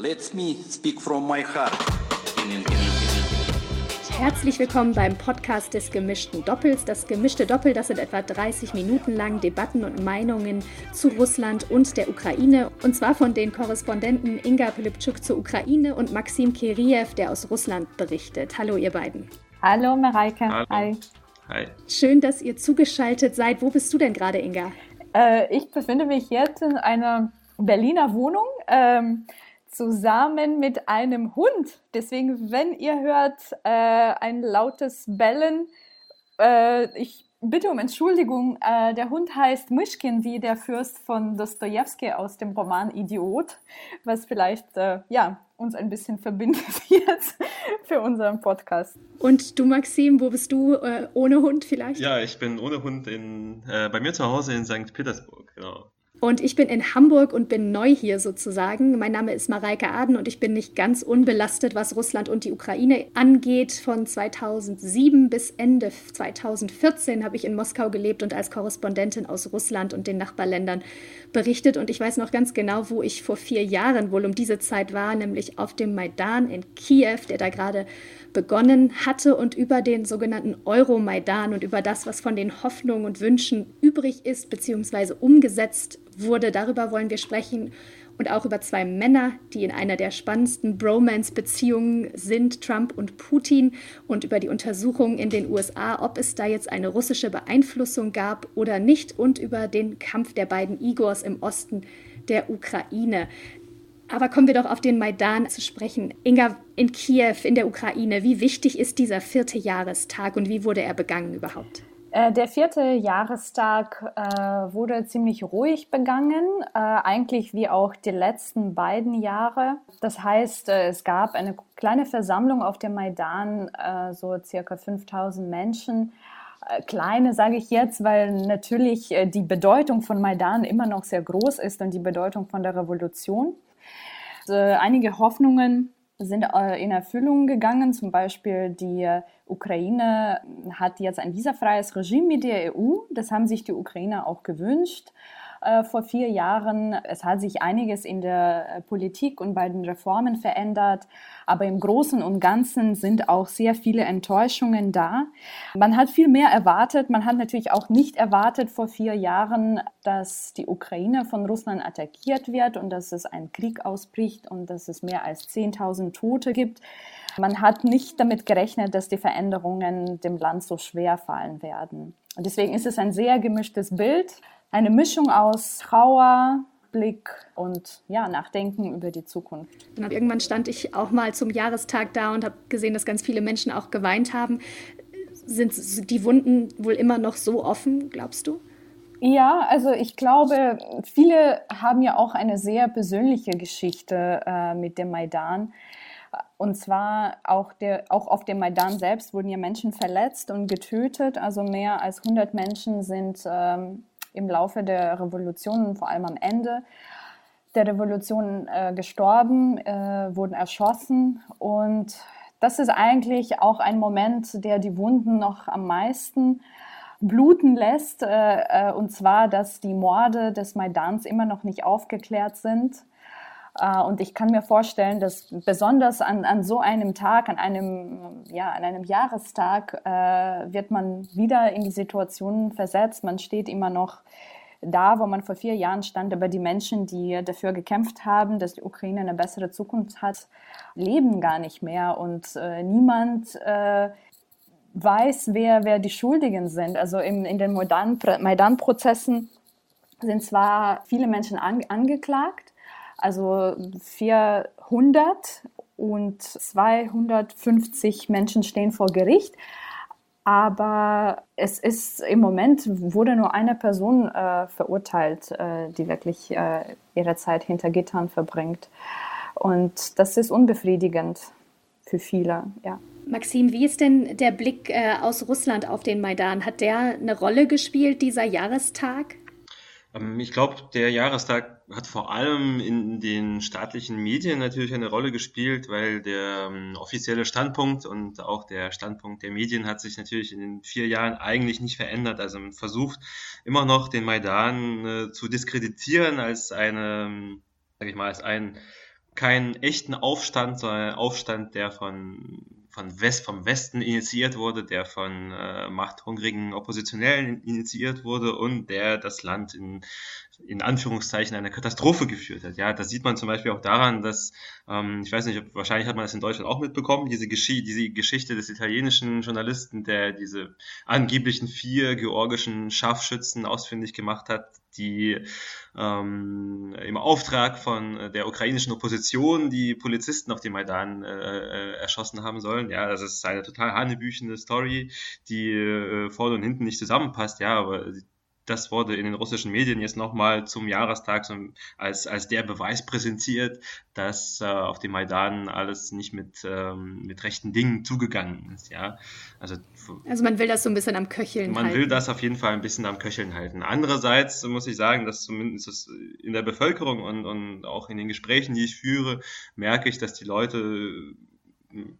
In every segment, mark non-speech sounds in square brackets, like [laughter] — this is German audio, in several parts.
Let me speak from my heart. Herzlich willkommen beim Podcast des gemischten Doppels. Das gemischte Doppel, das sind etwa 30 Minuten lang Debatten und Meinungen zu Russland und der Ukraine. Und zwar von den Korrespondenten Inga Pilipczuk zur Ukraine und Maxim Kiriev, der aus Russland berichtet. Hallo, ihr beiden. Hallo, Mareike. Hallo. Hi. Hi. Schön, dass ihr zugeschaltet seid. Wo bist du denn gerade, Inga? Äh, ich befinde mich jetzt in einer Berliner Wohnung. Ähm, zusammen mit einem Hund. Deswegen, wenn ihr hört äh, ein lautes Bellen, äh, ich bitte um Entschuldigung. Äh, der Hund heißt Mischkin, wie der Fürst von Dostoevsky aus dem Roman Idiot, was vielleicht äh, ja uns ein bisschen verbindet [laughs] jetzt für unseren Podcast. Und du, Maxim, wo bist du äh, ohne Hund vielleicht? Ja, ich bin ohne Hund in, äh, bei mir zu Hause in St. Petersburg, genau. Und ich bin in Hamburg und bin neu hier sozusagen. Mein Name ist Mareike Aden und ich bin nicht ganz unbelastet, was Russland und die Ukraine angeht. Von 2007 bis Ende 2014 habe ich in Moskau gelebt und als Korrespondentin aus Russland und den Nachbarländern berichtet. Und ich weiß noch ganz genau, wo ich vor vier Jahren wohl um diese Zeit war, nämlich auf dem Maidan in Kiew, der da gerade begonnen hatte und über den sogenannten Euromaidan und über das, was von den Hoffnungen und Wünschen übrig ist bzw. umgesetzt wurde. Darüber wollen wir sprechen und auch über zwei Männer, die in einer der spannendsten Bromance-Beziehungen sind, Trump und Putin, und über die Untersuchungen in den USA, ob es da jetzt eine russische Beeinflussung gab oder nicht, und über den Kampf der beiden Igors im Osten der Ukraine. Aber kommen wir doch auf den Maidan zu sprechen. Inga, in Kiew, in der Ukraine, wie wichtig ist dieser vierte Jahrestag und wie wurde er begangen überhaupt? Äh, der vierte Jahrestag äh, wurde ziemlich ruhig begangen, äh, eigentlich wie auch die letzten beiden Jahre. Das heißt, äh, es gab eine kleine Versammlung auf dem Maidan, äh, so circa 5000 Menschen. Äh, kleine sage ich jetzt, weil natürlich die Bedeutung von Maidan immer noch sehr groß ist und die Bedeutung von der Revolution. einige Hoffnungen sind in Erfüllung gegangen. Zum Beispiel die Ukraine hat jetzt ein visafreies Regime mit der EU. Das haben sich die Ukrainer auch gewünscht äh, vor vier Jahren. Es hat sich einiges in der Politik und bei den Reformen verändert, aber im Großen und Ganzen sind auch sehr viele Enttäuschungen da. Man hat viel mehr erwartet. Man hat natürlich auch nicht erwartet vor vier Jahren, dass die Ukraine von Russland attackiert wird und dass es ein Krieg ausbricht und dass es mehr als 10.000 Tote gibt. Man hat nicht damit gerechnet, dass die Veränderungen dem Land so schwer fallen werden. Und deswegen ist es ein sehr gemischtes Bild, eine Mischung aus Trauer, Blick und ja, Nachdenken über die Zukunft. Und irgendwann stand ich auch mal zum Jahrestag da und habe gesehen, dass ganz viele Menschen auch geweint haben. Sind die Wunden wohl immer noch so offen, glaubst du? Ja, also ich glaube, viele haben ja auch eine sehr persönliche Geschichte äh, mit dem Maidan. Und zwar auch, der, auch auf dem Maidan selbst wurden ja Menschen verletzt und getötet. Also mehr als 100 Menschen sind ähm, im Laufe der Revolution, vor allem am Ende der Revolution, äh, gestorben, äh, wurden erschossen. Und das ist eigentlich auch ein Moment, der die Wunden noch am meisten bluten lässt. Äh, äh und zwar, dass die Morde des Maidans immer noch nicht aufgeklärt sind. Äh, und ich kann mir vorstellen, dass besonders an, an so einem Tag, an einem, ja, an einem Jahrestag, äh, wird man wieder in die Situation versetzt. Man steht immer noch da, wo man vor vier Jahren stand, aber die Menschen, die dafür gekämpft haben, dass die Ukraine eine bessere Zukunft hat, leben gar nicht mehr und äh, niemand äh, weiß, wer, wer die Schuldigen sind. Also im, in den Maidan-Prozessen sind zwar viele Menschen an, angeklagt, also 400 und 250 Menschen stehen vor Gericht. Aber es ist im Moment wurde nur eine Person äh, verurteilt, äh, die wirklich äh, ihre Zeit hinter Gittern verbringt. Und das ist unbefriedigend für viele, ja. Maxim, wie ist denn der Blick äh, aus Russland auf den Maidan? Hat der eine Rolle gespielt, dieser Jahrestag? Ähm, ich glaube, der Jahrestag hat vor allem in den staatlichen Medien natürlich eine Rolle gespielt, weil der ähm, offizielle Standpunkt und auch der Standpunkt der Medien hat sich natürlich in den vier Jahren eigentlich nicht verändert. Also man versucht immer noch den Maidan äh, zu diskreditieren als eine, sag ich mal, als ein keinen echten Aufstand, sondern einen Aufstand, der von, von West, vom Westen initiiert wurde, der von äh, machthungrigen Oppositionellen initiiert wurde und der das Land in in Anführungszeichen eine Katastrophe geführt hat. Ja, das sieht man zum Beispiel auch daran, dass, ähm, ich weiß nicht, ob, wahrscheinlich hat man das in Deutschland auch mitbekommen, diese, Geschi diese Geschichte des italienischen Journalisten, der diese angeblichen vier georgischen Scharfschützen ausfindig gemacht hat, die ähm, im Auftrag von der ukrainischen Opposition die Polizisten auf dem Maidan äh, äh, erschossen haben sollen. Ja, das ist eine total hanebüchende Story, die äh, vorne und hinten nicht zusammenpasst. Ja, aber das wurde in den russischen Medien jetzt nochmal zum Jahrestag als, als der Beweis präsentiert, dass äh, auf dem Maidan alles nicht mit, ähm, mit rechten Dingen zugegangen ist. Ja? Also, also man will das so ein bisschen am Köcheln man halten. Man will das auf jeden Fall ein bisschen am Köcheln halten. Andererseits muss ich sagen, dass zumindest in der Bevölkerung und, und auch in den Gesprächen, die ich führe, merke ich, dass die Leute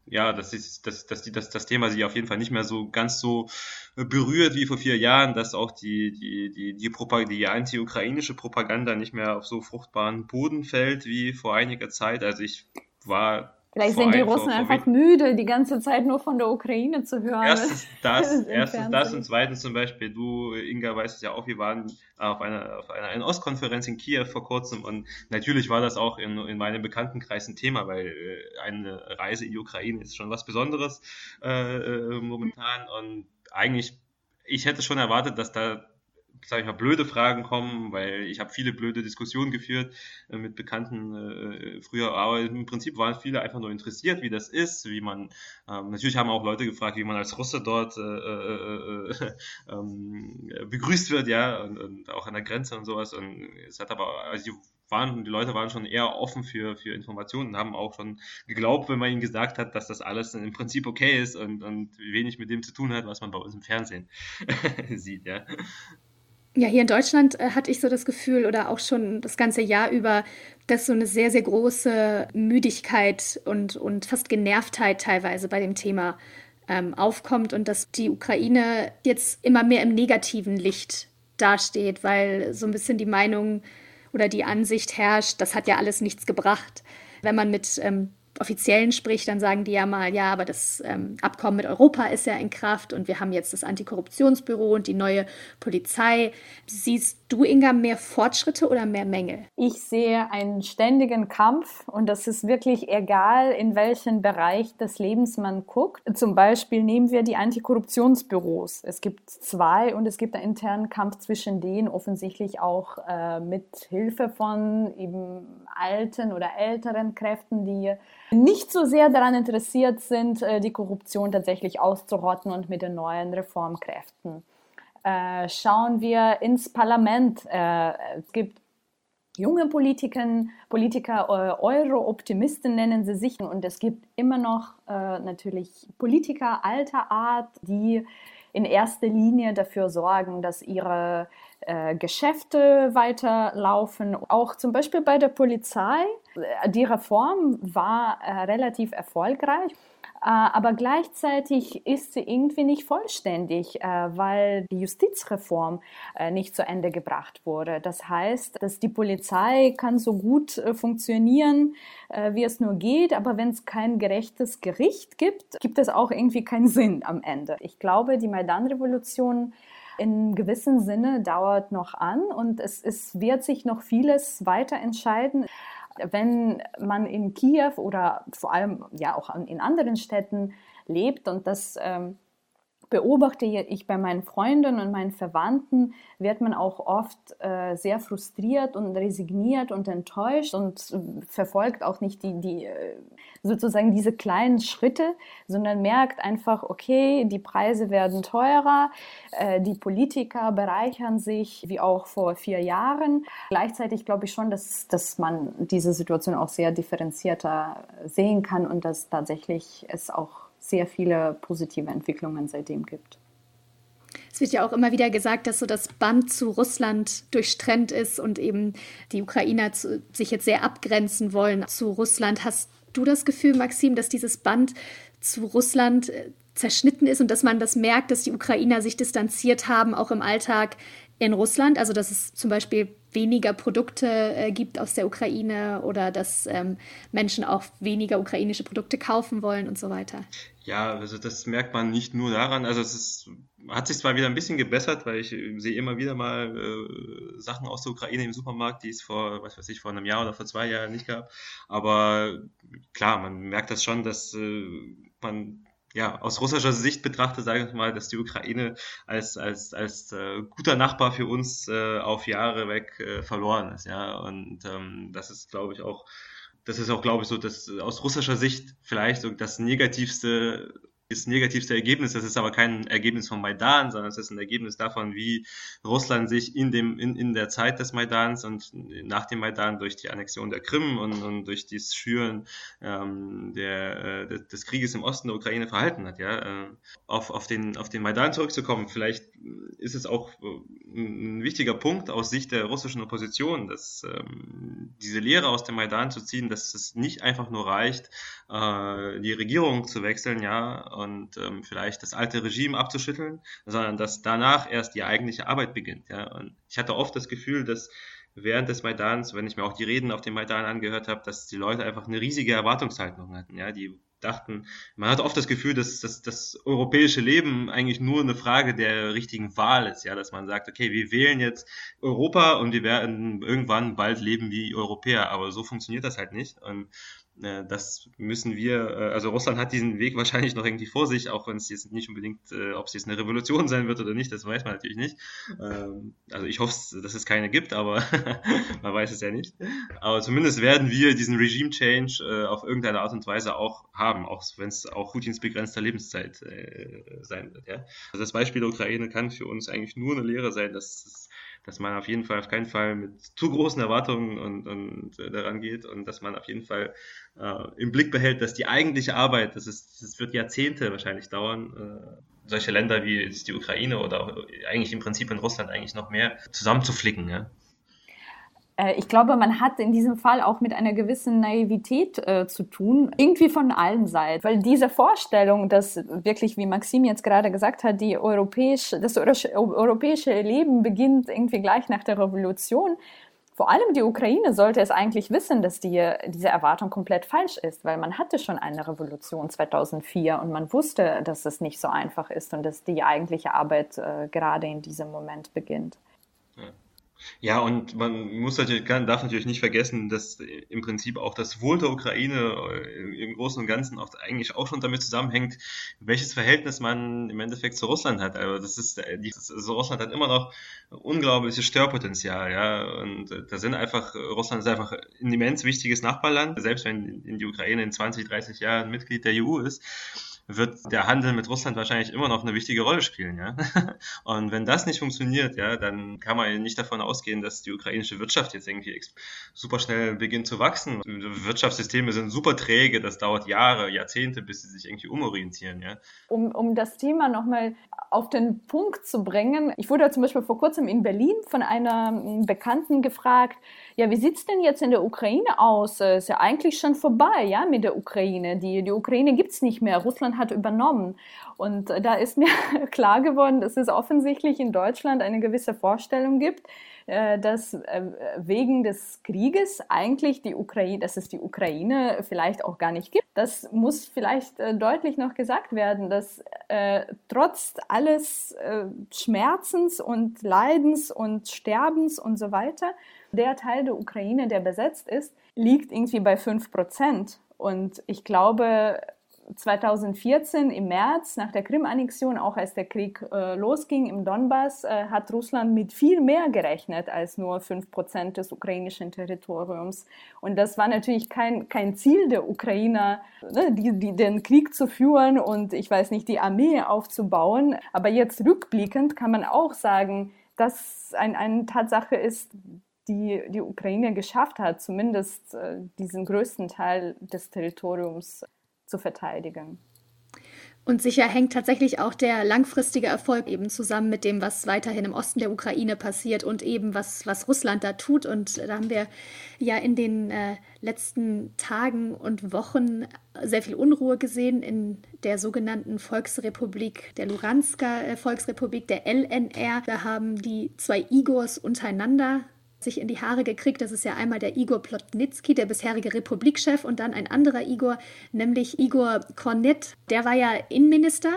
ja, das ist, dass, dass die, dass das Thema sie auf jeden Fall nicht mehr so ganz so berührt wie vor vier Jahren, dass auch die, die, die, die, die anti-ukrainische Propaganda nicht mehr auf so fruchtbaren Boden fällt wie vor einiger Zeit. Also ich war Vielleicht sind die Russen einfach müde, die ganze Zeit nur von der Ukraine zu hören. Erstens [laughs] das, erstens das und zweitens zum Beispiel, du, Inga, weißt es ja auch, wir waren auf einer, auf einer Ostkonferenz in Kiew vor kurzem und natürlich war das auch in, in meinem Bekanntenkreis ein Thema, weil äh, eine Reise in die Ukraine ist schon was Besonderes äh, äh momentan und eigentlich, ich hätte schon erwartet, dass da sage ich mal, blöde Fragen kommen, weil ich habe viele blöde Diskussionen geführt äh, mit Bekannten äh, früher, aber im Prinzip waren viele einfach nur interessiert, wie das ist, wie man, ähm, natürlich haben auch Leute gefragt, wie man als Russe dort äh, äh, äh [laughs] ähm, begrüßt wird, ja, und, und, auch an der Grenze und sowas. Und es hat aber, also die waren, die Leute waren schon eher offen für, für Informationen und haben auch schon geglaubt, wenn man ihnen gesagt hat, dass das alles im Prinzip okay ist und, und wenig mit dem zu tun hat, was man bei uns im Fernsehen [laughs] sieht, ja. Ja, hier in Deutschland äh, hatte ich so das Gefühl oder auch schon das ganze Jahr über, dass so eine sehr, sehr große Müdigkeit und, und fast Genervtheit teilweise bei dem Thema ähm, aufkommt und dass die Ukraine jetzt immer mehr im negativen Licht dasteht, weil so ein bisschen die Meinung oder die Ansicht herrscht, das hat ja alles nichts gebracht. Wenn man mit ähm, Offiziellen spricht, dann sagen die ja mal, ja, aber das ähm, Abkommen mit Europa ist ja in Kraft und wir haben jetzt das Antikorruptionsbüro und die neue Polizei. Siehst du, Inga, mehr Fortschritte oder mehr Mängel? Ich sehe einen ständigen Kampf und das ist wirklich egal, in welchen Bereich des Lebens man guckt. Zum Beispiel nehmen wir die Antikorruptionsbüros. Es gibt zwei und es gibt einen internen Kampf zwischen denen, offensichtlich auch äh, mit Hilfe von eben alten oder älteren Kräften, die nicht so sehr daran interessiert sind, äh, die Korruption tatsächlich auszurotten und mit den neuen Reformkräften. Äh, schauen wir ins Parlament. Äh, es gibt junge Politiken, Politiker, Euro-Optimisten nennen sie sich. Und es gibt immer noch natürlich Politiker alter Art, die in erster Linie dafür sorgen, dass ihre äh, Geschäfte weiterlaufen. Auch zum Beispiel bei der Polizei. Die Reform war äh, relativ erfolgreich. Äh, aber gleichzeitig ist sie irgendwie nicht vollständig, äh, weil die Justizreform äh, nicht zu Ende gebracht wurde. Das heißt, dass die Polizei kann so gut funktionieren, wie es nur geht, aber wenn es kein gerechtes Gericht gibt, gibt es auch irgendwie keinen [laughs] Sinn am Ende. Ich glaube, die Maidan-Revolution in gewissem Sinne dauert noch an und es, es wird sich noch vieles weiter entscheiden wenn man in Kiew oder vor allem ja auch in anderen Städten lebt und das ähm, beobachte ich bei meinen Freunden und meinen Verwandten, wird man auch oft äh, sehr frustriert und resigniert und enttäuscht und verfolgt auch nicht die, die äh, sozusagen diese kleinen Schritte, sondern merkt einfach, okay, die Preise werden teurer, äh, die Politiker bereichern sich wie auch vor vier Jahren. Gleichzeitig glaube ich schon, dass, dass man diese Situation auch sehr differenzierter sehen kann und dass tatsächlich es auch sehr viele positive Entwicklungen seitdem gibt. Es wird ja auch immer wieder gesagt, dass so das Band zu Russland durchtrennt ist und eben die Ukrainer zu, sich jetzt sehr abgrenzen wollen zu Russland. Hast du das Gefühl, Maxim, dass dieses Band zu Russland äh, zerschnitten ist und dass man das merkt, dass die Ukrainer sich distanziert haben, auch im Alltag in Russland, also dass es zum Beispiel weniger Produkte äh, gibt aus der Ukraine oder dass ähm, Menschen auch weniger ukrainische Produkte kaufen wollen und so weiter. Ja, also das merkt man nicht nur daran, also es ist, hat sich zwar wieder ein bisschen gebessert, weil ich sehe immer wieder mal äh, Sachen aus der Ukraine im Supermarkt, die es vor, was weiß ich, vor einem Jahr oder vor zwei Jahren nicht gab, aber klar, man merkt das schon, dass äh, man ja, aus russischer Sicht betrachtet, sage ich mal, dass die Ukraine als, als, als äh, guter Nachbar für uns äh, auf Jahre weg äh, verloren ist, ja. Und ähm, das ist, glaube ich, auch, das ist auch, glaube ich, so, dass aus russischer Sicht vielleicht so das negativste das negativste Ergebnis. Das ist aber kein Ergebnis von Maidan, sondern es ist ein Ergebnis davon, wie Russland sich in, dem, in, in der Zeit des Maidans und nach dem Maidan durch die Annexion der Krim und, und durch das Schüren ähm, der, äh, des Krieges im Osten der Ukraine verhalten hat. Ja? Äh, auf, auf, den, auf den Maidan zurückzukommen, vielleicht ist es auch äh, ein wichtiger Punkt aus Sicht der russischen Opposition, dass ähm, diese Lehre aus dem Maidan zu ziehen, dass es nicht einfach nur reicht, äh, die Regierung zu wechseln, ja, und ähm, vielleicht das alte Regime abzuschütteln, sondern dass danach erst die eigentliche Arbeit beginnt. Ja. Und ich hatte oft das Gefühl, dass während des Maidans, wenn ich mir auch die Reden auf dem Maidan angehört habe, dass die Leute einfach eine riesige Erwartungshaltung hatten. Ja. Die dachten, man hat oft das Gefühl, dass, dass das europäische Leben eigentlich nur eine Frage der richtigen Wahl ist, ja, dass man sagt, okay, wir wählen jetzt Europa und wir werden irgendwann bald leben wie Europäer, aber so funktioniert das halt nicht. Und das müssen wir, äh, also Russland hat diesen Weg wahrscheinlich noch irgendwie vor sich, auch wenn es jetzt nicht unbedingt, äh, ob es jetzt eine Revolution sein wird oder nicht, das weiß man natürlich nicht. Ähm, also ich hoffe, dass es keine gibt, aber [laughs] man weiß es ja nicht. Aber zumindest werden wir diesen Regime-Change auf irgendeine Art und Weise auch haben, auch wenn es auch Putins begrenzter Lebenszeit sein wird. Ja? Also das Beispiel der Ukraine kann für uns eigentlich nur eine Lehre sein, dass es dass man auf jeden Fall auf keinen Fall mit zu großen Erwartungen und, und äh, daran geht und dass man auf jeden Fall äh, im Blick behält, dass die eigentliche Arbeit, das, ist, das wird Jahrzehnte wahrscheinlich dauern, äh, solche Länder wie die Ukraine oder auch eigentlich im Prinzip in Russland eigentlich noch mehr zusammenzuflicken. Ja? Äh, ich glaube, man hat in diesem Fall auch mit einer gewissen Naivität äh, zu tun, irgendwie von allen Seiten. Weil diese Vorstellung, dass wirklich, wie Maxim jetzt gerade gesagt hat, die europäische, das europäische Leben beginnt irgendwie gleich nach der Revolution, vor allem die Ukraine sollte es eigentlich wissen, dass die, diese Erwartung komplett falsch ist, weil man hatte schon eine Revolution 2004 und man wusste, dass es nicht so einfach ist und dass die eigentliche Arbeit äh, gerade in diesem Moment beginnt. Ja, und man muss natürlich, kann, darf natürlich nicht vergessen, dass im Prinzip auch das Wohl der Ukraine äh, im Großen und Ganzen auch eigentlich auch schon damit zusammenhängt, welches Verhältnis man im Endeffekt zu Russland hat. Also das ist, äh, also Russland hat immer noch unglaubliches Störpotenzial, ja. Und äh, da sind einfach, Russland ist einfach ein immens wichtiges Nachbarland, selbst wenn in die Ukraine in 20, 30 Jahren Mitglied der EU ist wird der Handel mit Russland wahrscheinlich immer noch eine wichtige Rolle spielen, ja. [laughs] Und wenn das nicht funktioniert, ja, dann kann man nicht davon ausgehen, dass die ukrainische Wirtschaft jetzt irgendwie super schnell beginnt zu wachsen. Wirtschaftssysteme sind super träge, das dauert Jahre, Jahrzehnte, bis sie sich irgendwie umorientieren, ja. Um, um das Thema nochmal auf den Punkt zu bringen, ich wurde zum Beispiel vor kurzem in Berlin von einer Bekannten gefragt, ja, wie sieht's denn jetzt in der Ukraine aus? Ist ja eigentlich schon vorbei, ja, mit der Ukraine. Die, die Ukraine gibt's nicht mehr. Russland hat übernommen. Und da ist mir [laughs] klar geworden, dass es offensichtlich in Deutschland eine gewisse Vorstellung gibt, äh, dass äh, wegen des Krieges eigentlich die Ukraine, dass es die Ukraine vielleicht auch gar nicht gibt. Das muss vielleicht äh, deutlich noch gesagt werden, dass äh, trotz alles äh, Schmerzens und Leidens und Sterbens und so weiter, der Teil der Ukraine, der besetzt ist, liegt irgendwie bei fünf Prozent. Und ich glaube, 2014 im März nach der Krim-Annexion, auch als der Krieg äh, losging im Donbass, äh, hat Russland mit viel mehr gerechnet als nur 5% des ukrainischen Territoriums. Und das war natürlich kein, kein Ziel der Ukrainer, ne, die, die, den Krieg zu führen und ich weiß nicht, die Armee aufzubauen. Aber jetzt rückblickend kann man auch sagen, dass ein, eine Tatsache ist, die die Ukraine geschafft hat, zumindest äh, diesen größten Teil des Territoriums zu verteidigen. Und sicher hängt tatsächlich auch der langfristige Erfolg eben zusammen mit dem, was weiterhin im Osten der Ukraine passiert und eben was, was Russland da tut. Und da haben wir ja in den äh, letzten Tagen und Wochen sehr viel Unruhe gesehen in der sogenannten Volksrepublik, der Lugansker äh, Volksrepublik, der LNR. Da haben die zwei Igors untereinander sich in die Haare gekriegt. Das ist ja einmal der Igor Plotnitsky, der bisherige Republikchef, und dann ein anderer Igor, nämlich Igor Kornet. Der war ja Innenminister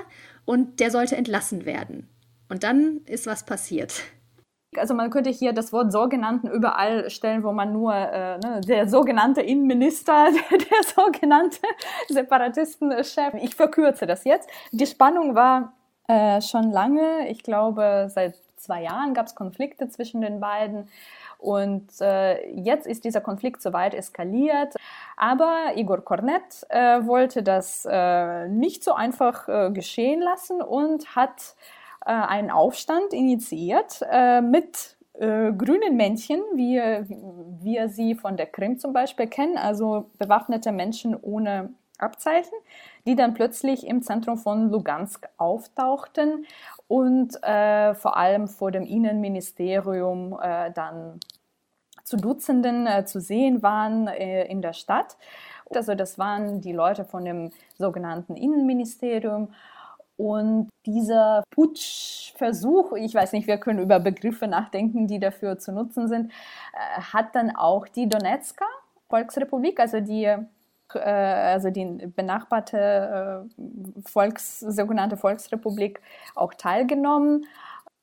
und der sollte entlassen werden. Und dann ist was passiert. Also man könnte hier das Wort sogenannten überall stellen, wo man nur äh, ne, der sogenannte Innenminister, [laughs] der, der sogenannte Separatistenchef. Ich verkürze das jetzt. Die Spannung war äh, schon lange. Ich glaube, seit zwei Jahren gab es Konflikte zwischen den beiden. Und äh, jetzt ist dieser Konflikt so weit eskaliert. Aber Igor Kornet äh, wollte das äh, nicht so einfach äh, geschehen lassen und hat äh, einen Aufstand initiiert äh, mit grünen Männchen, wie wir sie von der Krim zum Beispiel kennen, also bewaffnete Menschen ohne Abzeichen, die dann plötzlich im Zentrum von Lugansk auftauchten und äh, vor allem vor dem Innenministerium äh, dann zu Dutzenden äh, zu sehen waren äh, in der Stadt. Also das waren die Leute von dem sogenannten Innenministerium. Und dieser Putschversuch, ich weiß nicht, wir können über Begriffe nachdenken, die dafür zu nutzen sind, äh, hat dann auch die Donetsker Volksrepublik, also die also die benachbarte äh, Volks, sogenannte Volksrepublik auch teilgenommen.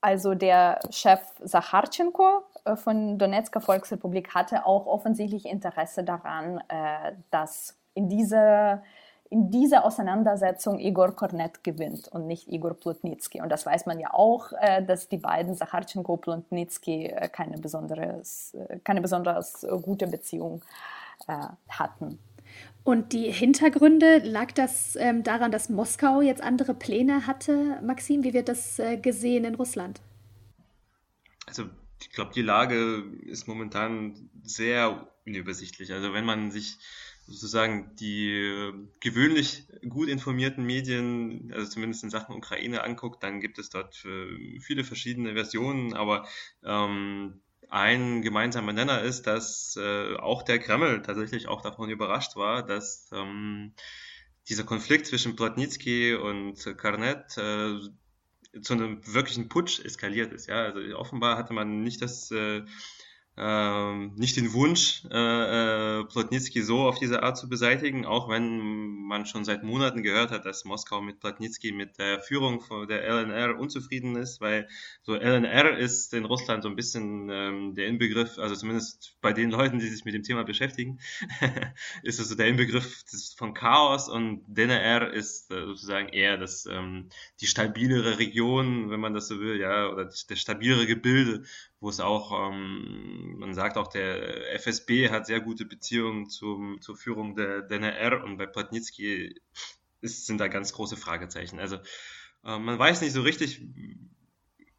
Also der Chef Sacharchenko äh, von Donetsker Volksrepublik hatte auch offensichtlich Interesse daran, dass in dieser in dieser Auseinandersetzung Igor Kornet gewinnt und nicht Igor Plotnitsky. Und das weiß man ja auch, dass die beiden, Sacharchenko und Plotnitsky, keine keine besonders gute Beziehung hatten. Und die Hintergründe, lag das ähm, daran, dass Moskau jetzt andere Pläne hatte? Maxim, wie wird das äh, gesehen in Russland? Also ich glaube, die Lage ist momentan sehr unübersichtlich. Also wenn man sich sozusagen die äh, gewöhnlich gut informierten Medien, also zumindest in Sachen Ukraine anguckt, dann gibt es dort äh, viele verschiedene Versionen, aber ähm, ein gemeinsamer Nenner ist, dass äh, auch der Kreml tatsächlich auch davon überrascht war, dass ähm, dieser Konflikt zwischen Plotnitsky und Karnet äh, zu einem wirklichen Putsch eskaliert ist. Ja, also offenbar hatte man nicht das äh, ähm, nicht den Wunsch, äh, äh, Plotnitsky so auf diese Art zu beseitigen, auch wenn man schon seit Monaten gehört hat, dass Moskau mit Plotnitsky, mit der Führung der LNR unzufrieden ist, weil so LNR ist in Russland so ein bisschen ähm, der Inbegriff, also zumindest bei den Leuten, die sich mit dem Thema beschäftigen, [laughs] ist es so der Inbegriff des, von Chaos und DNR ist äh, sozusagen eher das, ähm, die stabilere Region, wenn man das so will, ja, oder das stabilere Gebilde wo es auch, ähm, man sagt auch, der FSB hat sehr gute Beziehungen zum, zur Führung der DNR und bei Plotnitsky ist, sind da ganz große Fragezeichen. Also äh, man weiß nicht so richtig,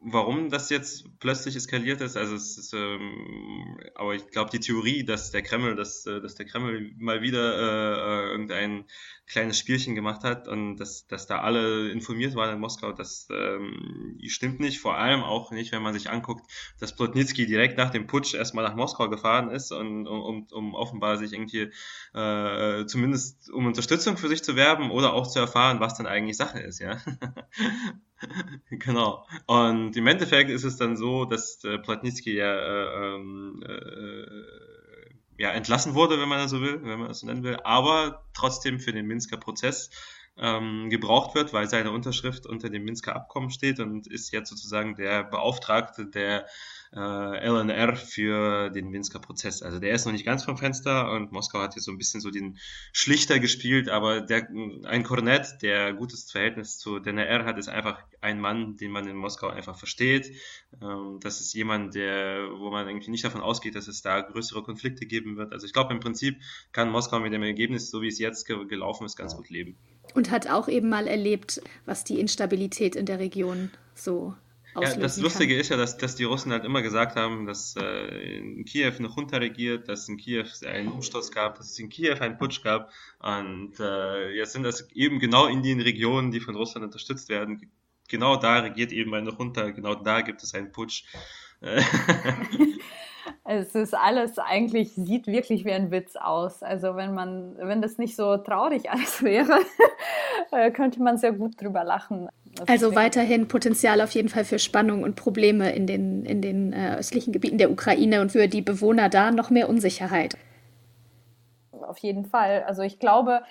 warum das jetzt plötzlich eskaliert ist. Also es ist, ähm, aber ich glaube die Theorie, dass der Kreml, dass, äh, dass der Kreml mal wieder äh, äh, irgendein kleines Spielchen gemacht hat und dass, dass da alle informiert waren in Moskau, das ähm, stimmt nicht. Vor allem auch nicht, wenn man sich anguckt, dass Plotnitsky direkt nach dem Putsch erstmal nach Moskau gefahren ist und um, um, offenbar sich irgendwie äh, zumindest um Unterstützung für sich zu werben oder auch zu erfahren, was dann eigentlich Sache ist, ja. [laughs] [laughs] genau. Und im Endeffekt ist es dann so, dass äh, Platnitsky ja, äh, ähm, äh, ja entlassen wurde, wenn man das so will, wenn man das so nennen will, aber trotzdem für den Minsker Prozess ähm, gebraucht wird, weil seine Unterschrift unter dem Minsker Abkommen steht und ist jetzt sozusagen der Beauftragte der äh, LNR für den Minsker Prozess. Also der ist noch nicht ganz vom Fenster und Moskau hat hier so ein bisschen so den Schlichter gespielt, aber der, ein Kornett, der gutes Verhältnis zu DNR hat, ist einfach ein Mann, den man in Moskau einfach versteht. Ähm, das ist jemand, der, wo man irgendwie nicht davon ausgeht, dass es da größere Konflikte geben wird. Also ich glaube, im Prinzip kann Moskau mit dem Ergebnis, so wie es jetzt ge gelaufen ist, ganz gut leben. Und hat auch eben mal erlebt, was die Instabilität in der Region so Ja, das Lustige kann. ist ja, dass, dass die Russen halt immer gesagt haben, dass äh, in Kiew eine Junta regiert, dass es in Kiew einen Umsturz gab, dass es in Kiew einen Putsch gab. Und äh, jetzt sind das eben genau in den Regionen, die von Russland unterstützt werden. Genau da regiert eben eine Junta, genau da gibt es einen Putsch. [laughs] es ist alles eigentlich, sieht wirklich wie ein Witz aus. Also wenn man, wenn das nicht so traurig alles [laughs] wäre, äh, könnte man sehr gut drüber lachen. also weiterhin Potenzial auf jeden Fall für Spannung und Probleme in den, in den äh, östlichen Gebieten der Ukraine und für die Bewohner da noch mehr Unsicherheit. Auf jeden Fall. Also ich glaube,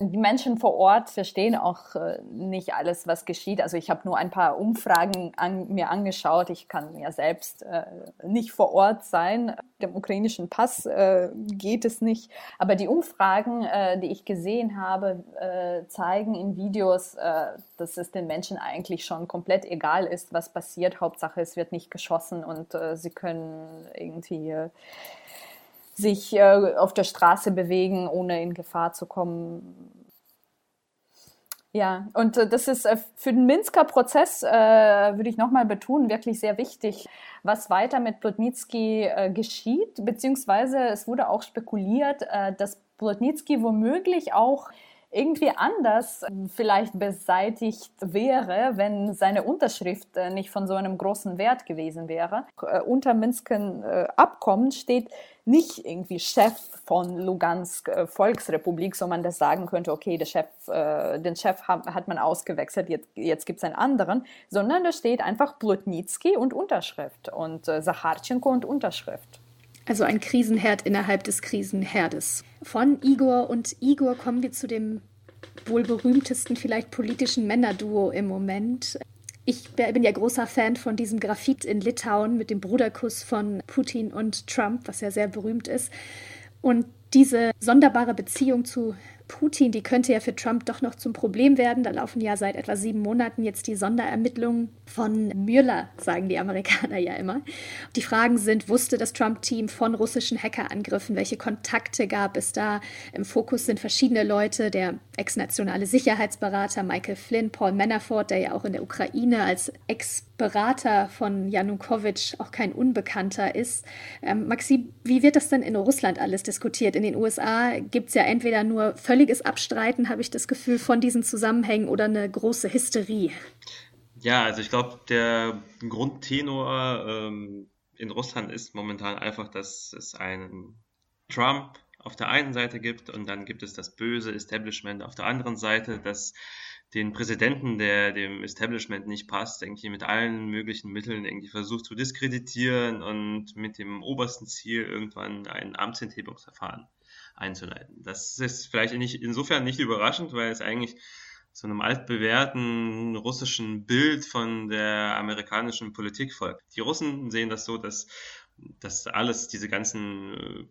die Menschen vor Ort verstehen auch äh, nicht alles, was geschieht. Also ich habe nur ein paar Umfragen an, mir angeschaut. Ich kann ja selbst äh, nicht vor Ort sein. Dem ukrainischen Pass äh, geht es nicht. Aber die Umfragen, äh, die ich gesehen habe, äh, zeigen in Videos, äh, dass es den Menschen eigentlich schon komplett egal ist, was passiert. Hauptsache, es wird nicht geschossen und sie können irgendwie sich äh, auf der Straße bewegen, ohne in Gefahr zu kommen. Ja, und äh, das ist äh, für den Minsker Prozess, äh, würde ich nochmal betonen, wirklich sehr wichtig, was weiter mit Plotnitsky äh, geschieht, beziehungsweise es wurde auch spekuliert, äh, dass Plotnitsky womöglich auch irgendwie anders vielleicht beseitigt wäre, wenn seine Unterschrift äh, nicht von so einem großen Wert gewesen wäre. Äh, unter Minsker äh, Abkommen steht nicht irgendwie Chef von Lugansk Volksrepublik, so man das sagen könnte, okay, der Chef, den Chef hat man ausgewechselt, jetzt, jetzt gibt es einen anderen, sondern da steht einfach Plotnitsky und Unterschrift und Sacharchenko und Unterschrift. Also ein Krisenherd innerhalb des Krisenherdes. Von Igor und Igor kommen wir zu dem wohl berühmtesten vielleicht politischen Männerduo im Moment. Ich bin ja großer Fan von diesem Graffit in Litauen mit dem Bruderkuss von Putin und Trump, was ja sehr berühmt ist. Und diese sonderbare Beziehung zu Putin, die könnte ja für Trump doch noch zum Problem werden. Da laufen ja seit etwa sieben Monaten jetzt die Sonderermittlungen von Müller, sagen die Amerikaner ja immer. Die Fragen sind, wusste das Trump-Team von russischen Hackerangriffen? Welche Kontakte gab es da? Im Fokus sind verschiedene Leute, der ex-nationale Sicherheitsberater Michael Flynn, Paul Manafort, der ja auch in der Ukraine als Ex-Berater von Janukowitsch auch kein Unbekannter ist. Ähm, Maxi, wie wird das denn in Russland alles diskutiert? In den USA gibt es ja entweder nur völliges Abstreiten, habe ich das Gefühl, von diesen Zusammenhängen oder eine große Hysterie. Ja, also ich glaube, der Grundtenor ähm, in Russland ist momentan einfach, dass es einen Trump auf der einen Seite gibt und dann gibt es das böse Establishment auf der anderen Seite, das den Präsidenten, der dem Establishment nicht passt, irgendwie mit allen möglichen Mitteln irgendwie versucht zu diskreditieren und mit dem obersten Ziel irgendwann ein Amtsenthebungsverfahren einzuleiten. Das ist vielleicht nicht, insofern nicht überraschend, weil es eigentlich so einem altbewährten russischen Bild von der amerikanischen Politik folgt. Die Russen sehen das so, dass, dass alles, diese ganzen äh,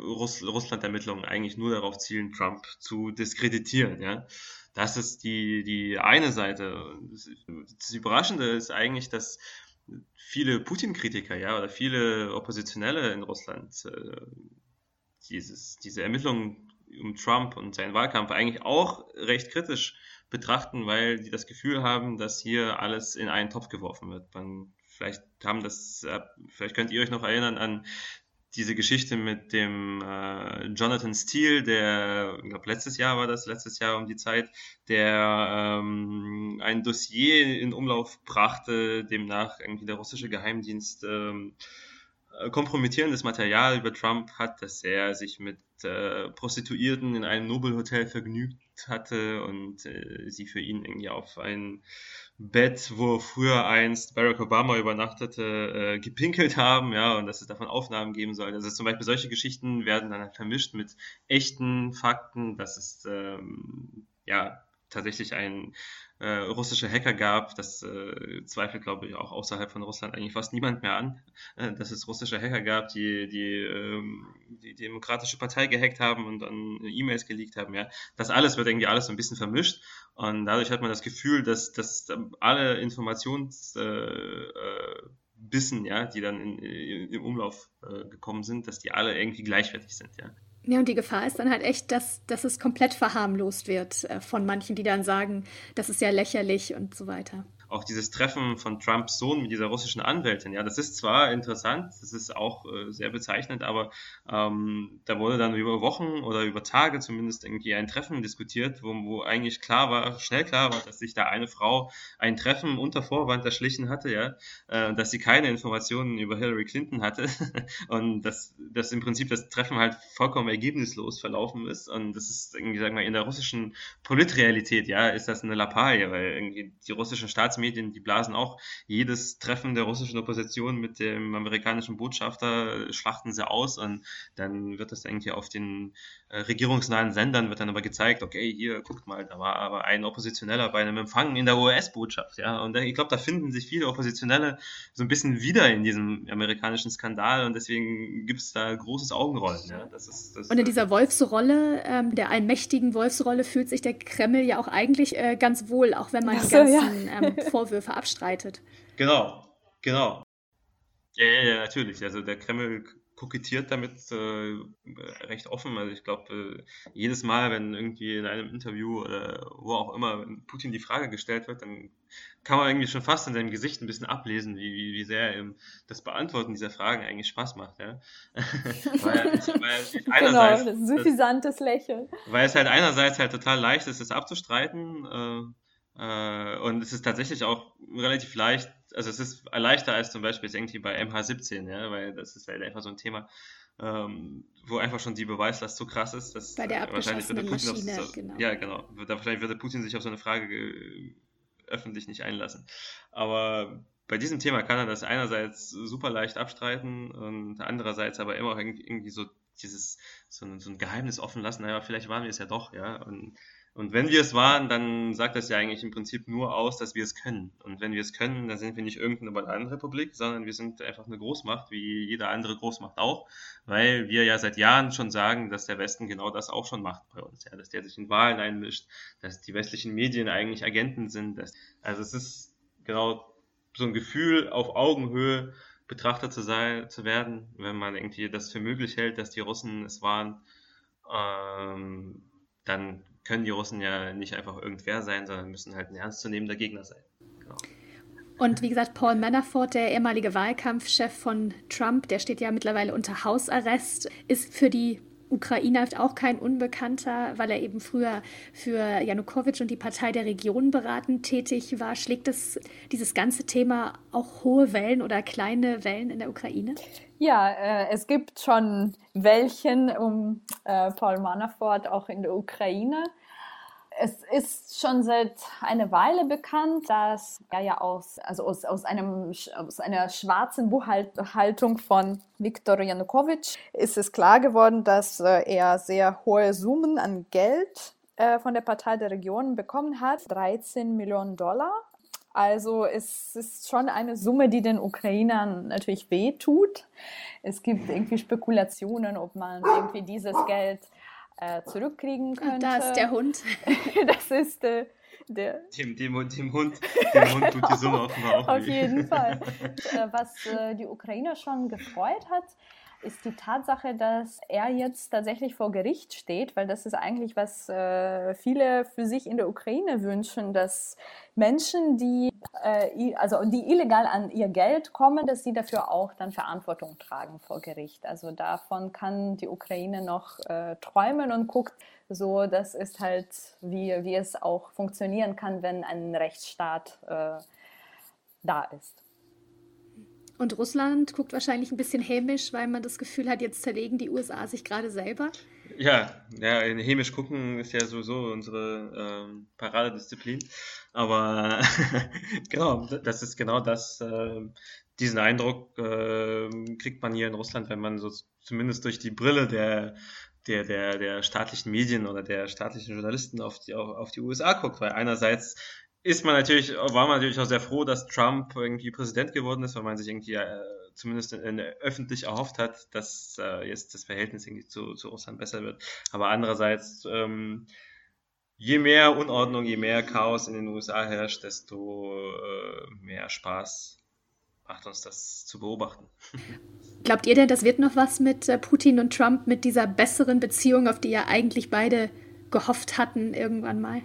Russ Russland-Ermittlungen eigentlich nur darauf zielen, Trump zu diskreditieren. Ja? Das ist die, die eine Seite. Das Überraschende ist eigentlich, dass viele Putin-Kritiker, ja, oder viele Oppositionelle in Russland äh, dieses, diese Ermittlungen um Trump und seinen Wahlkampf eigentlich auch recht kritisch betrachten, weil die das Gefühl haben, dass hier alles in einen Topf geworfen wird. Man, vielleicht haben das, äh, vielleicht könnt ihr euch noch erinnern an diese Geschichte mit dem äh, Jonathan Steele, der, ich glaube, letztes Jahr war das, letztes Jahr um die Zeit, der ähm, ein Dossier in Umlauf brachte, demnach irgendwie der russische Geheimdienst ähm, äh, kompromittierendes Material über Trump hat, dass er sich mit äh, Prostituierten in einem Nobelhotel vergnügt hatte und äh, sie für ihn irgendwie auf ein Bett, wo früher einst Barack Obama übernachtete, äh, gepinkelt haben, ja, und dass es davon Aufnahmen geben soll. Also zum Beispiel solche Geschichten werden dann halt vermischt mit echten Fakten, dass es ähm, ja tatsächlich ein äh, russische Hacker gab. Das äh, zweifelt, glaube ich, auch außerhalb von Russland eigentlich fast niemand mehr an, äh, dass es russische Hacker gab, die die, ähm, die Demokratische Partei gehackt haben und dann E-Mails geleakt haben. Ja, das alles wird irgendwie alles so ein bisschen vermischt und dadurch hat man das Gefühl, dass, dass alle Informationsbissen, äh, äh, ja, die dann in, in, im Umlauf äh, gekommen sind, dass die alle irgendwie gleichwertig sind. Ja. Ja, und die Gefahr ist dann halt echt, dass, dass es komplett verharmlost wird äh, von manchen, die dann sagen, das ist ja lächerlich und so weiter. Auch dieses Treffen von Trumps Sohn mit dieser russischen Anwältin, ja, das ist zwar interessant, das ist auch äh, sehr bezeichnend, aber ähm, da wurde dann über Wochen oder über Tage zumindest irgendwie ein Treffen diskutiert, wo, wo eigentlich klar war, schnell klar war, dass sich da eine Frau ein Treffen unter Vorwand erschlichen hatte, ja, äh, dass sie keine Informationen über Hillary Clinton hatte [laughs] und dass, dass im Prinzip das Treffen halt vollkommen ergebnislos verlaufen ist und das ist irgendwie, sagen wir, in der russischen Politrealität, ja, ist das eine Lappalie, weil irgendwie die russischen Staatsmedien, die blasen auch jedes Treffen der russischen Opposition mit dem amerikanischen Botschafter, schlachten sie aus und dann wird das irgendwie auf den äh, regierungsnahen Sendern wird dann aber gezeigt, okay, hier, guckt mal, da war aber ein Oppositioneller bei einem Empfang in der US-Botschaft, ja, und ich glaube, da finden sich viele Oppositionelle so ein bisschen wieder in diesem amerikanischen Skandal und deswegen gibt es da großes Augenrollen, ja. Das ist, das und in dieser Wolfsrolle, ähm, der allmächtigen Wolfsrolle, fühlt sich der Kreml ja auch eigentlich äh, ganz wohl, auch wenn man so, die ganzen ja. ähm, [laughs] Vorwürfe abstreitet. Genau, genau. Ja, ja, ja, natürlich. Also der Kreml kokettiert damit äh, recht offen. Also ich glaube, äh, jedes Mal, wenn irgendwie in einem Interview oder wo auch immer Putin die Frage gestellt wird, dann kann man irgendwie schon fast in seinem Gesicht ein bisschen ablesen, wie, wie, wie sehr ihm das Beantworten dieser Fragen eigentlich Spaß macht. Ja? [laughs] weil, weil [laughs] genau, das suffisantes Lächeln. Weil es halt einerseits halt total leicht ist, es abzustreiten. Äh, äh, und es ist tatsächlich auch relativ leicht, also es ist leichter als zum Beispiel jetzt irgendwie bei MH17, ja, weil das ist halt einfach so ein Thema, ähm, wo einfach schon die Beweislast so krass ist, dass bei der wahrscheinlich würde Putin Maschine, auf, genau. ja genau, wahrscheinlich würde Putin sich auf so eine Frage öffentlich nicht einlassen. Aber bei diesem Thema kann er das einerseits super leicht abstreiten und andererseits aber immer irgendwie so dieses so ein, so ein Geheimnis offen lassen. Naja, vielleicht waren wir es ja doch, ja. Und und wenn wir es waren, dann sagt das ja eigentlich im Prinzip nur aus, dass wir es können. Und wenn wir es können, dann sind wir nicht irgendeine Bananenrepublik, sondern wir sind einfach eine Großmacht, wie jede andere Großmacht auch, weil wir ja seit Jahren schon sagen, dass der Westen genau das auch schon macht bei uns, ja, dass der sich in Wahlen einmischt, dass die westlichen Medien eigentlich Agenten sind. Dass, also es ist genau so ein Gefühl auf Augenhöhe betrachtet zu sein, zu werden, wenn man irgendwie das für möglich hält, dass die Russen es waren, ähm, dann können die Russen ja nicht einfach irgendwer sein, sondern müssen halt ein ernstzunehmender Gegner sein. Genau. Und wie gesagt, Paul Manafort, der ehemalige Wahlkampfchef von Trump, der steht ja mittlerweile unter Hausarrest, ist für die Ukrainer auch kein Unbekannter, weil er eben früher für Janukowitsch und die Partei der Region beratend tätig war. Schlägt das, dieses ganze Thema auch hohe Wellen oder kleine Wellen in der Ukraine? Ja, äh, es gibt schon Wellchen um äh, Paul Manafort auch in der Ukraine. Es ist schon seit einer Weile bekannt, dass er ja aus, also aus, aus, einem, aus einer schwarzen Buchhaltung von Viktor Janukowitsch ist es klar geworden, dass äh, er sehr hohe Summen an Geld äh, von der Partei der Regionen bekommen hat, 13 Millionen Dollar also es ist schon eine Summe, die den Ukrainern natürlich wehtut. Es gibt irgendwie Spekulationen, ob man irgendwie dieses Geld äh, zurückkriegen könnte. Da ist der Hund. [laughs] das ist äh, der. Dem, dem, dem, Hund, dem Hund tut die Summe [laughs] offenbar auch Auf jeden Fall. [laughs] Äh, was äh, die Ukrainer schon gefreut hat, ist die Tatsache, dass er jetzt tatsächlich vor Gericht steht, weil das ist eigentlich, was äh, viele für sich in der Ukraine wünschen, dass Menschen, die, äh, also die illegal an ihr Geld kommen, dass sie dafür auch dann Verantwortung tragen vor Gericht. Also davon kann die Ukraine noch äh, träumen und guckt so, das ist halt, wie, wie es auch funktionieren kann, wenn ein Rechtsstaat äh, da ist. Und Russland guckt wahrscheinlich ein bisschen hämisch, weil man das Gefühl hat, jetzt zerlegen die USA sich gerade selber. Ja, ja, hämisch gucken ist ja sowieso unsere ähm, Paradedisziplin. Aber [laughs] genau, das ist genau das. Äh, diesen Eindruck äh, kriegt man hier in Russland, wenn man so zumindest durch die Brille der der, der, der staatlichen Medien oder der staatlichen Journalisten auf die, auf, auf die USA guckt, weil einerseits ist man natürlich, war man natürlich auch sehr froh, dass Trump irgendwie Präsident geworden ist, weil man sich irgendwie äh, zumindest in, in, öffentlich erhofft hat, dass äh, jetzt das Verhältnis irgendwie zu, zu Russland besser wird. Aber andererseits, ähm, je mehr Unordnung, je mehr Chaos in den USA herrscht, desto äh, mehr Spaß macht uns das zu beobachten. Glaubt ihr denn, das wird noch was mit äh, Putin und Trump, mit dieser besseren Beziehung, auf die ja eigentlich beide gehofft hatten irgendwann mal?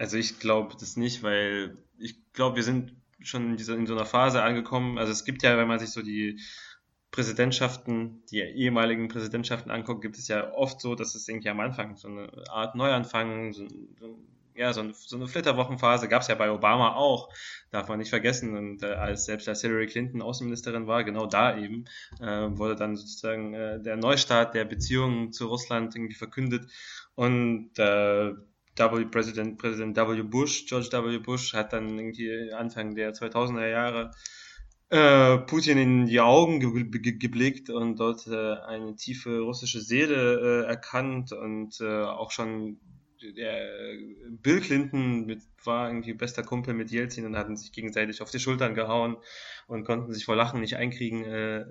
Also ich glaube das nicht, weil ich glaube, wir sind schon in, dieser, in so einer Phase angekommen. Also es gibt ja, wenn man sich so die Präsidentschaften, die ehemaligen Präsidentschaften anguckt, gibt es ja oft so, dass es irgendwie am Anfang so eine Art Neuanfang, so, so ja, so eine, so eine Flitterwochenphase gab es ja bei Obama auch, darf man nicht vergessen. Und äh, als selbst als Hillary Clinton Außenministerin war, genau da eben, äh, wurde dann sozusagen äh, der Neustart der Beziehungen zu Russland irgendwie verkündet. Und äh, W. Präsident, Präsident W. Bush, George W. Bush, hat dann irgendwie Anfang der 2000er Jahre äh, Putin in die Augen ge ge geblickt und dort äh, eine tiefe russische Seele äh, erkannt und äh, auch schon Bill Clinton mit, war irgendwie bester Kumpel mit Jelzin und hatten sich gegenseitig auf die Schultern gehauen und konnten sich vor Lachen nicht einkriegen. Äh,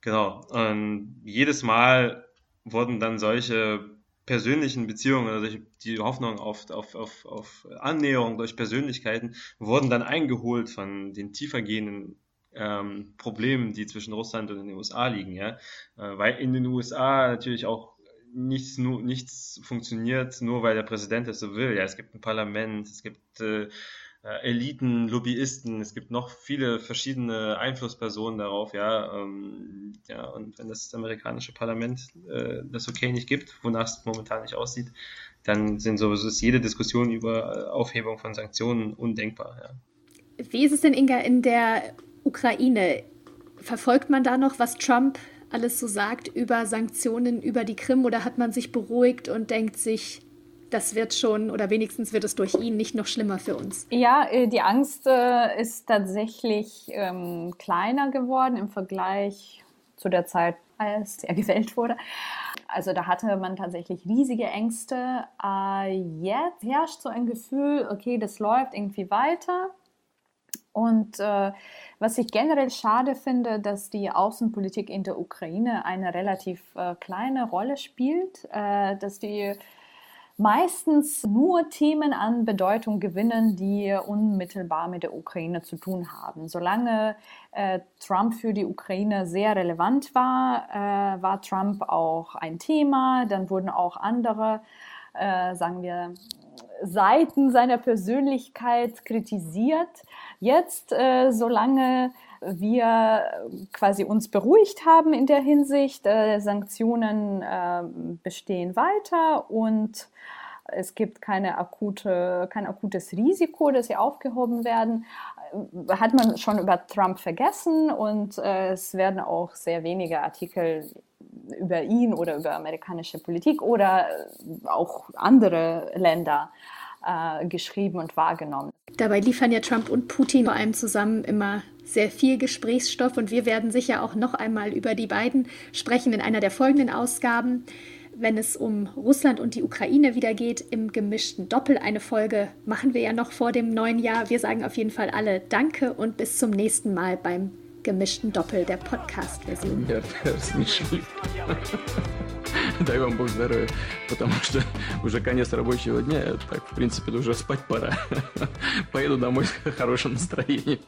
genau. Und jedes Mal wurden dann solche persönlichen Beziehungen oder solche, die Hoffnung auf, auf, auf, auf Annäherung durch Persönlichkeiten wurden dann eingeholt von den tiefergehenden ähm, Problemen, die zwischen Russland und den USA liegen, ja. Äh, weil in den USA natürlich auch nichts, nur, nichts funktioniert, nur weil der Präsident es so will. Ja, es gibt ein Parlament, es gibt äh, Eliten, Lobbyisten, es gibt noch viele verschiedene Einflusspersonen darauf, ja. Ähm, ja, und wenn das amerikanische Parlament äh, das okay nicht gibt, wonach es momentan nicht aussieht, dann sind sowieso ist jede Diskussion über äh, Aufhebung von Sanktionen undenkbar, ja. Wie ist es denn, Inga, in der Ukraine? Verfolgt man da noch, was Trump alles so sagt über Sanktionen, über die Krim oder hat man sich beruhigt und denkt sich, das wird schon oder wenigstens wird es durch ihn nicht noch schlimmer für uns? Ja, äh, die Angst äh, ist tatsächlich ähm, kleiner geworden im Vergleich zu der Zeit, als er gewählt wurde. Also da hatte man tatsächlich riesige Ängste. Äh, jetzt herrscht so ein Gefühl, okay, das läuft irgendwie weiter. Und äh, was ich generell schade finde, dass die Außenpolitik in der Ukraine eine relativ äh, kleine Rolle spielt, äh, dass die meistens nur Themen an Bedeutung gewinnen, die unmittelbar mit der Ukraine zu tun haben. Solange äh, Trump für die Ukraine sehr relevant war, äh, war Trump auch ein Thema. Dann wurden auch andere, äh, sagen wir, Seiten seiner Persönlichkeit kritisiert. Jetzt, äh, solange wir quasi uns beruhigt haben in der Hinsicht, äh, Sanktionen äh, bestehen weiter und es gibt keine akute, kein akutes Risiko, dass sie aufgehoben werden, äh, hat man schon über Trump vergessen und äh, es werden auch sehr wenige Artikel über ihn oder über amerikanische Politik oder äh, auch andere Länder äh, geschrieben und wahrgenommen. Dabei liefern ja Trump und Putin vor allem zusammen immer sehr viel Gesprächsstoff und wir werden sicher auch noch einmal über die beiden sprechen in einer der folgenden Ausgaben. Wenn es um Russland und die Ukraine wieder geht, im gemischten Doppel eine Folge machen wir ja noch vor dem neuen Jahr. Wir sagen auf jeden Fall alle Danke und bis zum nächsten Mal beim gemischten Doppel der Podcast-Version. [laughs] [laughs] Дай вам Бог здоровья, потому что [laughs] уже конец рабочего дня, так, в принципе, уже спать пора. [laughs] Поеду домой с хорошим настроением.